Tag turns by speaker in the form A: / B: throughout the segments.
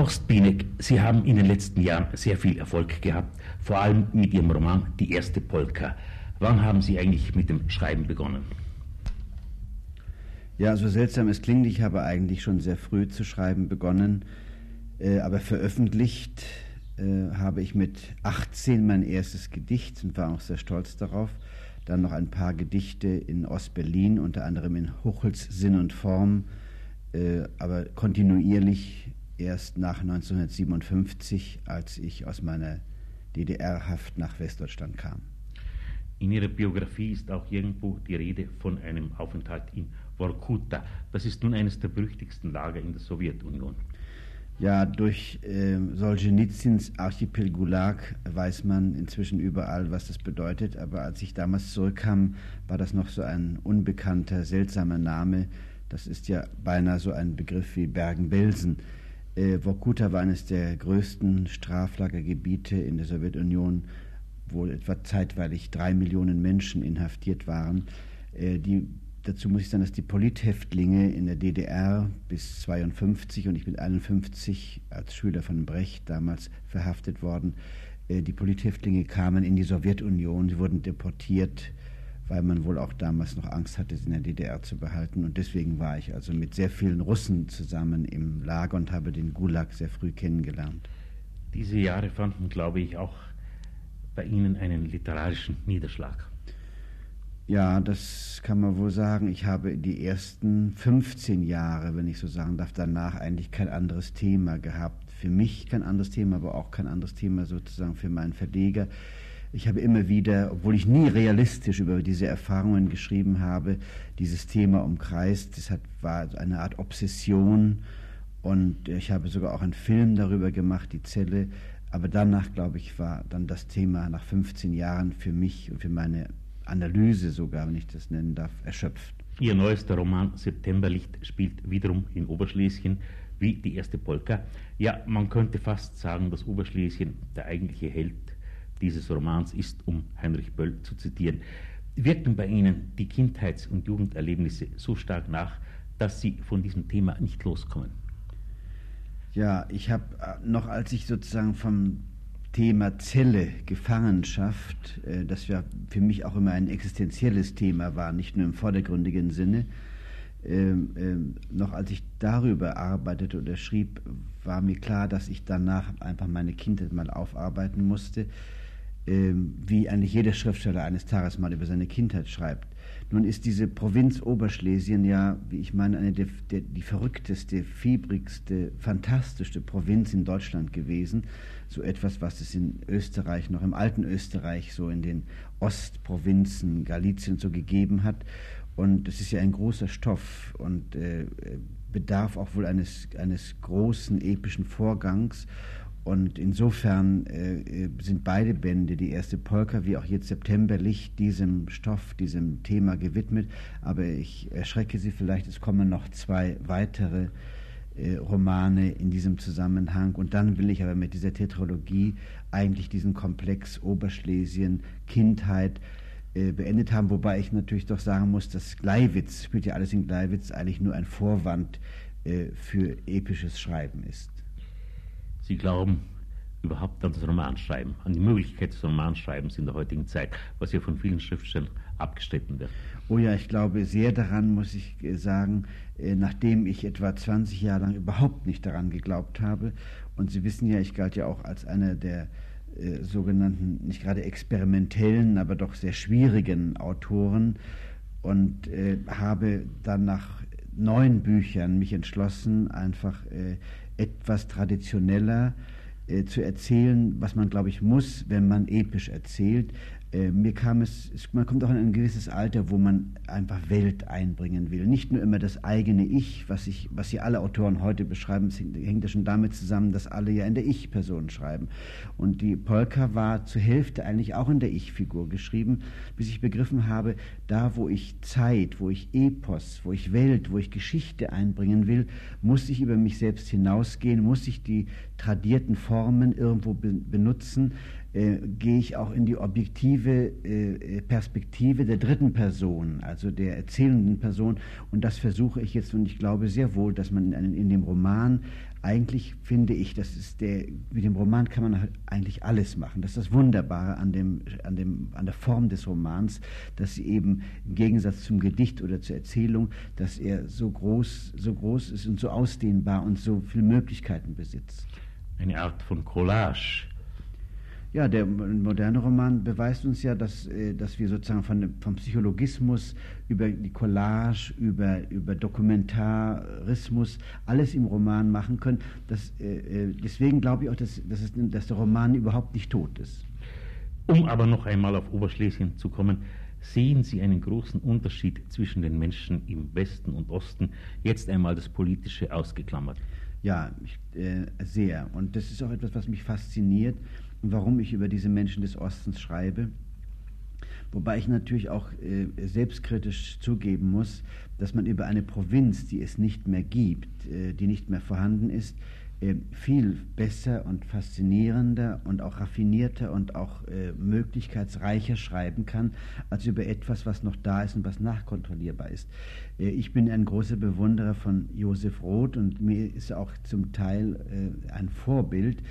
A: Horst Bienek, Sie haben in den letzten Jahren sehr viel Erfolg gehabt, vor allem mit Ihrem Roman Die erste Polka. Wann haben Sie eigentlich mit dem Schreiben begonnen?
B: Ja, so seltsam es klingt, ich habe eigentlich schon sehr früh zu schreiben begonnen, äh, aber veröffentlicht äh, habe ich mit 18 mein erstes Gedicht und war auch sehr stolz darauf. Dann noch ein paar Gedichte in Ostberlin, unter anderem in Huchels Sinn und Form, äh, aber kontinuierlich erst nach 1957, als ich aus meiner DDR-Haft nach Westdeutschland kam.
A: In Ihrer Biografie ist auch irgendwo die Rede von einem Aufenthalt in Vorkuta. Das ist nun eines der berüchtigsten Lager in der Sowjetunion.
B: Ja, durch äh, Solzhenitsyns Archipel Gulag weiß man inzwischen überall, was das bedeutet. Aber als ich damals zurückkam, war das noch so ein unbekannter, seltsamer Name. Das ist ja beinahe so ein Begriff wie Bergen-Belsen. Äh, Vorkuta war eines der größten Straflagergebiete in der Sowjetunion, wo etwa zeitweilig drei Millionen Menschen inhaftiert waren. Äh, die, dazu muss ich sagen, dass die Polithäftlinge in der DDR bis 52 und ich bin 51 als Schüler von Brecht damals verhaftet worden. Äh, die Polithäftlinge kamen in die Sowjetunion, sie wurden deportiert weil man wohl auch damals noch Angst hatte, sie in der DDR zu behalten. Und deswegen war ich also mit sehr vielen Russen zusammen im Lager und habe den Gulag sehr früh kennengelernt.
A: Diese Jahre fanden, glaube ich, auch bei Ihnen einen literarischen Niederschlag.
B: Ja, das kann man wohl sagen. Ich habe die ersten 15 Jahre, wenn ich so sagen darf, danach eigentlich kein anderes Thema gehabt. Für mich kein anderes Thema, aber auch kein anderes Thema sozusagen für meinen Verleger. Ich habe immer wieder, obwohl ich nie realistisch über diese Erfahrungen geschrieben habe, dieses Thema umkreist. Das hat, war eine Art Obsession und ich habe sogar auch einen Film darüber gemacht, die Zelle. Aber danach, glaube ich, war dann das Thema nach 15 Jahren für mich und für meine Analyse sogar, wenn ich das nennen darf, erschöpft.
A: Ihr neuester Roman Septemberlicht spielt wiederum in Oberschlesien wie die erste Polka. Ja, man könnte fast sagen, dass Oberschlesien der eigentliche Held dieses Romans ist, um Heinrich Böll zu zitieren, wirken bei Ihnen die Kindheits- und Jugenderlebnisse so stark nach, dass Sie von diesem Thema nicht loskommen?
B: Ja, ich habe äh, noch, als ich sozusagen vom Thema Zelle, Gefangenschaft, äh, das ja für mich auch immer ein existenzielles Thema war, nicht nur im vordergründigen Sinne, ähm, ähm, noch als ich darüber arbeitete oder schrieb, war mir klar, dass ich danach einfach meine Kindheit mal aufarbeiten musste. Ähm, wie eigentlich jeder Schriftsteller eines Tages mal über seine Kindheit schreibt. Nun ist diese Provinz Oberschlesien ja, wie ich meine, eine der, der, die verrückteste, fiebrigste, fantastischste Provinz in Deutschland gewesen. So etwas, was es in Österreich, noch im alten Österreich, so in den Ostprovinzen, Galizien so gegeben hat. Und es ist ja ein großer Stoff und äh, bedarf auch wohl eines, eines großen epischen Vorgangs. Und insofern äh, sind beide Bände, die erste Polka wie auch jetzt Septemberlicht, diesem Stoff, diesem Thema gewidmet. Aber ich erschrecke Sie vielleicht, es kommen noch zwei weitere äh, Romane in diesem Zusammenhang. Und dann will ich aber mit dieser Tetralogie eigentlich diesen Komplex Oberschlesien, Kindheit, äh, beendet haben, wobei ich natürlich doch sagen muss, dass Gleiwitz, spielt ja alles in Gleiwitz, eigentlich nur ein Vorwand äh, für episches Schreiben ist.
A: Sie glauben überhaupt an das Romanschreiben, an die Möglichkeit des Romanschreibens in der heutigen Zeit, was ja von vielen Schriftstellern abgestritten wird.
B: Oh ja, ich glaube sehr daran, muss ich äh, sagen, äh, nachdem ich etwa 20 Jahre lang überhaupt nicht daran geglaubt habe. Und Sie wissen ja, ich galt ja auch als einer der äh, sogenannten, nicht gerade experimentellen, aber doch sehr schwierigen Autoren und äh, habe dann nach neun Büchern mich entschlossen, einfach äh, etwas traditioneller äh, zu erzählen, was man, glaube ich, muss, wenn man episch erzählt. Äh, mir kam es, man kommt auch in ein gewisses Alter, wo man einfach Welt einbringen will. Nicht nur immer das eigene Ich, was, ich, was Sie alle Autoren heute beschreiben, das hängt ja schon damit zusammen, dass alle ja in der Ich-Person schreiben. Und die Polka war zur Hälfte eigentlich auch in der Ich-Figur geschrieben, bis ich begriffen habe, da wo ich Zeit, wo ich Epos, wo ich Welt, wo ich Geschichte einbringen will, muss ich über mich selbst hinausgehen, muss ich die tradierten Formen irgendwo benutzen, äh, gehe ich auch in die objektive äh, Perspektive der dritten Person, also der erzählenden Person. Und das versuche ich jetzt, und ich glaube sehr wohl, dass man in, in dem Roman eigentlich finde ich, das ist der, mit dem Roman kann man halt eigentlich alles machen. Das ist das Wunderbare an, dem, an, dem, an der Form des Romans, dass sie eben im Gegensatz zum Gedicht oder zur Erzählung, dass er so groß, so groß ist und so ausdehnbar und so viele Möglichkeiten besitzt.
A: Eine Art von Collage
B: ja, der moderne Roman beweist uns ja, dass, äh, dass wir sozusagen von, vom Psychologismus über die Collage, über, über Dokumentarismus alles im Roman machen können. Das, äh, äh, deswegen glaube ich auch, dass, dass, es, dass der Roman überhaupt nicht tot ist.
A: Um aber noch einmal auf Oberschlesien zu kommen, sehen Sie einen großen Unterschied zwischen den Menschen im Westen und Osten, jetzt einmal das Politische ausgeklammert?
B: Ja, ich, äh, sehr. Und das ist auch etwas, was mich fasziniert warum ich über diese Menschen des Ostens schreibe. Wobei ich natürlich auch äh, selbstkritisch zugeben muss, dass man über eine Provinz, die es nicht mehr gibt, äh, die nicht mehr vorhanden ist, äh, viel besser und faszinierender und auch raffinierter und auch äh, möglichkeitsreicher schreiben kann, als über etwas, was noch da ist und was nachkontrollierbar ist. Äh, ich bin ein großer Bewunderer von Josef Roth und mir ist er auch zum Teil äh, ein Vorbild,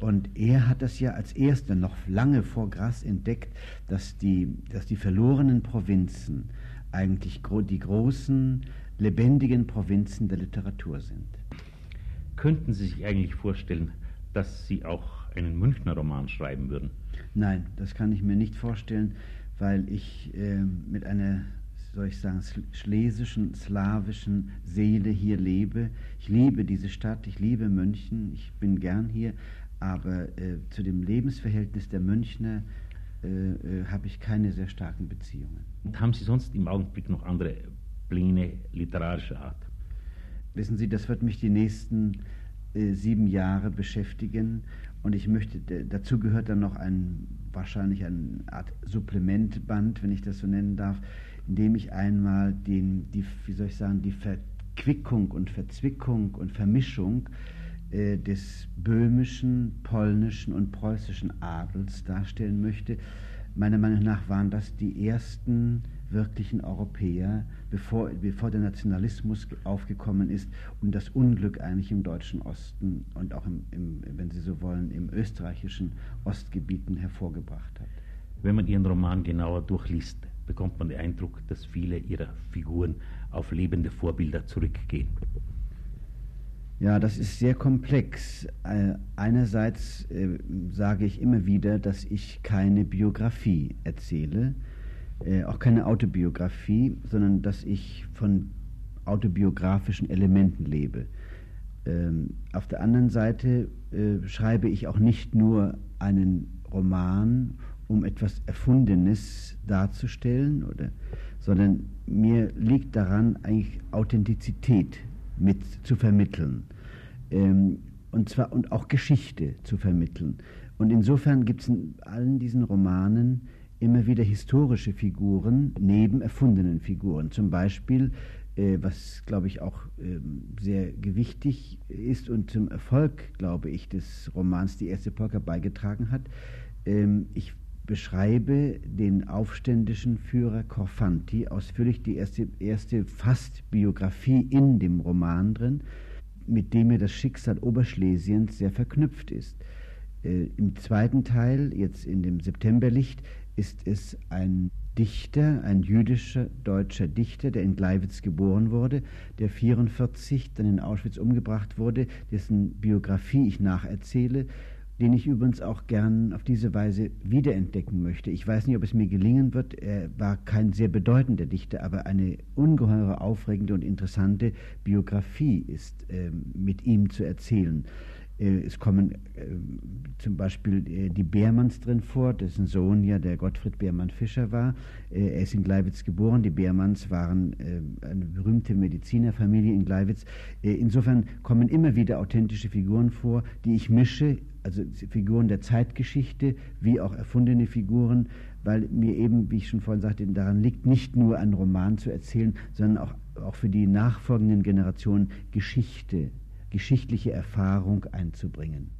B: und er hat das ja als erster noch lange vor Grass entdeckt, dass die, dass die verlorenen Provinzen eigentlich die großen, lebendigen Provinzen der Literatur sind.
A: Könnten Sie sich eigentlich vorstellen, dass Sie auch einen Münchner Roman schreiben würden?
B: Nein, das kann ich mir nicht vorstellen, weil ich äh, mit einer, soll ich sagen, schlesischen, slawischen Seele hier lebe. Ich liebe diese Stadt, ich liebe München, ich bin gern hier, aber äh, zu dem Lebensverhältnis der Münchner äh, äh, habe ich keine sehr starken Beziehungen.
A: Und haben Sie sonst im Augenblick noch andere Pläne literarischer Art?
B: Wissen Sie, das wird mich die nächsten äh, sieben Jahre beschäftigen und ich möchte, dazu gehört dann noch ein, wahrscheinlich eine Art Supplementband, wenn ich das so nennen darf, in dem ich einmal den, die, wie soll ich sagen, die Verquickung und Verzwickung und Vermischung äh, des böhmischen, polnischen und preußischen Adels darstellen möchte. Meiner Meinung nach waren das die ersten wirklichen Europäer, bevor, bevor der Nationalismus aufgekommen ist und das Unglück eigentlich im deutschen Osten und auch, im, im, wenn Sie so wollen, im österreichischen Ostgebieten hervorgebracht hat.
A: Wenn man Ihren Roman genauer durchliest, bekommt man den Eindruck, dass viele Ihrer Figuren auf lebende Vorbilder zurückgehen.
B: Ja, das ist sehr komplex. Äh, einerseits äh, sage ich immer wieder, dass ich keine Biografie erzähle, äh, auch keine Autobiografie, sondern dass ich von autobiografischen Elementen lebe. Ähm, auf der anderen Seite schreibe ich auch nicht nur einen Roman, um etwas Erfundenes darzustellen, oder, sondern mir liegt daran, eigentlich Authentizität mit zu vermitteln. Ähm, und zwar und auch Geschichte zu vermitteln. Und insofern gibt es in allen diesen Romanen immer wieder historische Figuren neben erfundenen Figuren. Zum Beispiel, äh, was glaube ich auch äh, sehr gewichtig ist und zum Erfolg, glaube ich, des Romans Die erste Polka beigetragen hat. Ähm, ich beschreibe den aufständischen Führer Corfanti, ausführlich die erste, erste fast Biografie in dem Roman drin, mit dem mir das Schicksal Oberschlesiens sehr verknüpft ist. Äh, Im zweiten Teil, jetzt in dem Septemberlicht, ist es ein Dichter, ein jüdischer deutscher Dichter, der in Gleiwitz geboren wurde, der 44 dann in Auschwitz umgebracht wurde, dessen Biografie ich nacherzähle den ich übrigens auch gern auf diese Weise wiederentdecken möchte. Ich weiß nicht, ob es mir gelingen wird. Er war kein sehr bedeutender Dichter, aber eine ungeheure, aufregende und interessante Biografie ist äh, mit ihm zu erzählen. Äh, es kommen äh, zum Beispiel äh, die Beermanns drin vor, dessen Sohn ja der Gottfried Beermann Fischer war. Er ist in Gleiwitz geboren. Die Beermanns waren eine berühmte Medizinerfamilie in Gleiwitz. Insofern kommen immer wieder authentische Figuren vor, die ich mische, also Figuren der Zeitgeschichte wie auch erfundene Figuren, weil mir eben, wie ich schon vorhin sagte, daran liegt, nicht nur einen Roman zu erzählen, sondern auch, auch für die nachfolgenden Generationen Geschichte geschichtliche Erfahrung einzubringen.